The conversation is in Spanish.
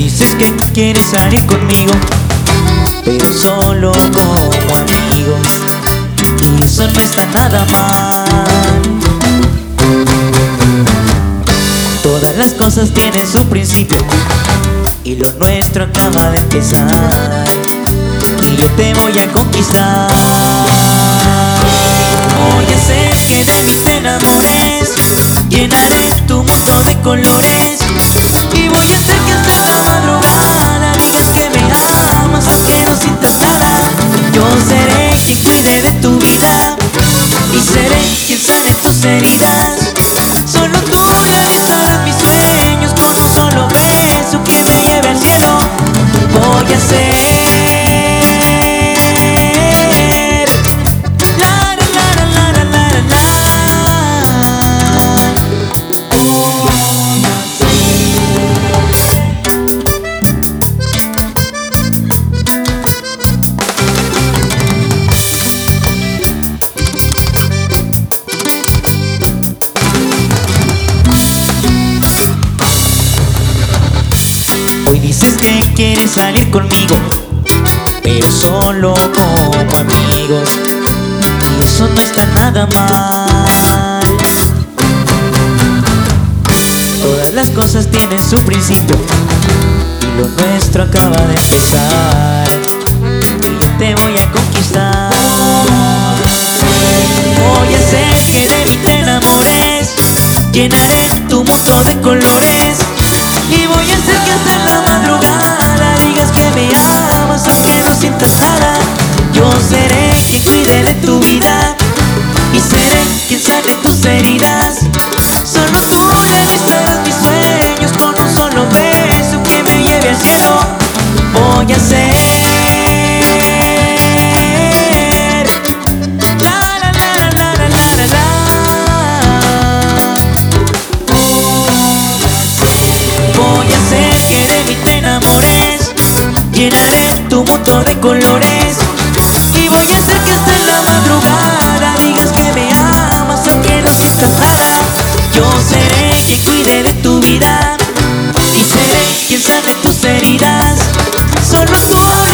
dices que quieres salir conmigo, pero solo como amigos. Y eso no está nada mal. Todas las cosas tienen su principio y lo nuestro acaba de empezar. Y yo te voy a conquistar. Voy a hacer que de mí te enamores, llenaré tu mundo de colores. De tu vida y seré quien sane tus heridas. Solo tú realizarás mis sueños con un solo beso que me lleve al cielo. Voy a hacer. Hoy dices que quieres salir conmigo, pero solo como amigos. Y eso no está nada mal. Todas las cosas tienen su principio y lo nuestro acaba de empezar. Y yo te voy a conquistar. Voy a hacer que de mí te enamores, llenaré tu mundo de colores. Que hasta la madrugada digas que me amas aunque no sientas nada. Yo seré quien cuide de tu vida y seré quien sane tus heridas. Solo tú realizarás mis sueños con un solo beso que me lleve al cielo. Voy a hacer. que de mí te enamores. Llenaré tu mundo de colores. Y voy a hacer que hasta la madrugada. Digas que me amas aunque no sientas nada Yo seré quien cuide de tu vida. Y seré quien sane tus heridas. Solo tú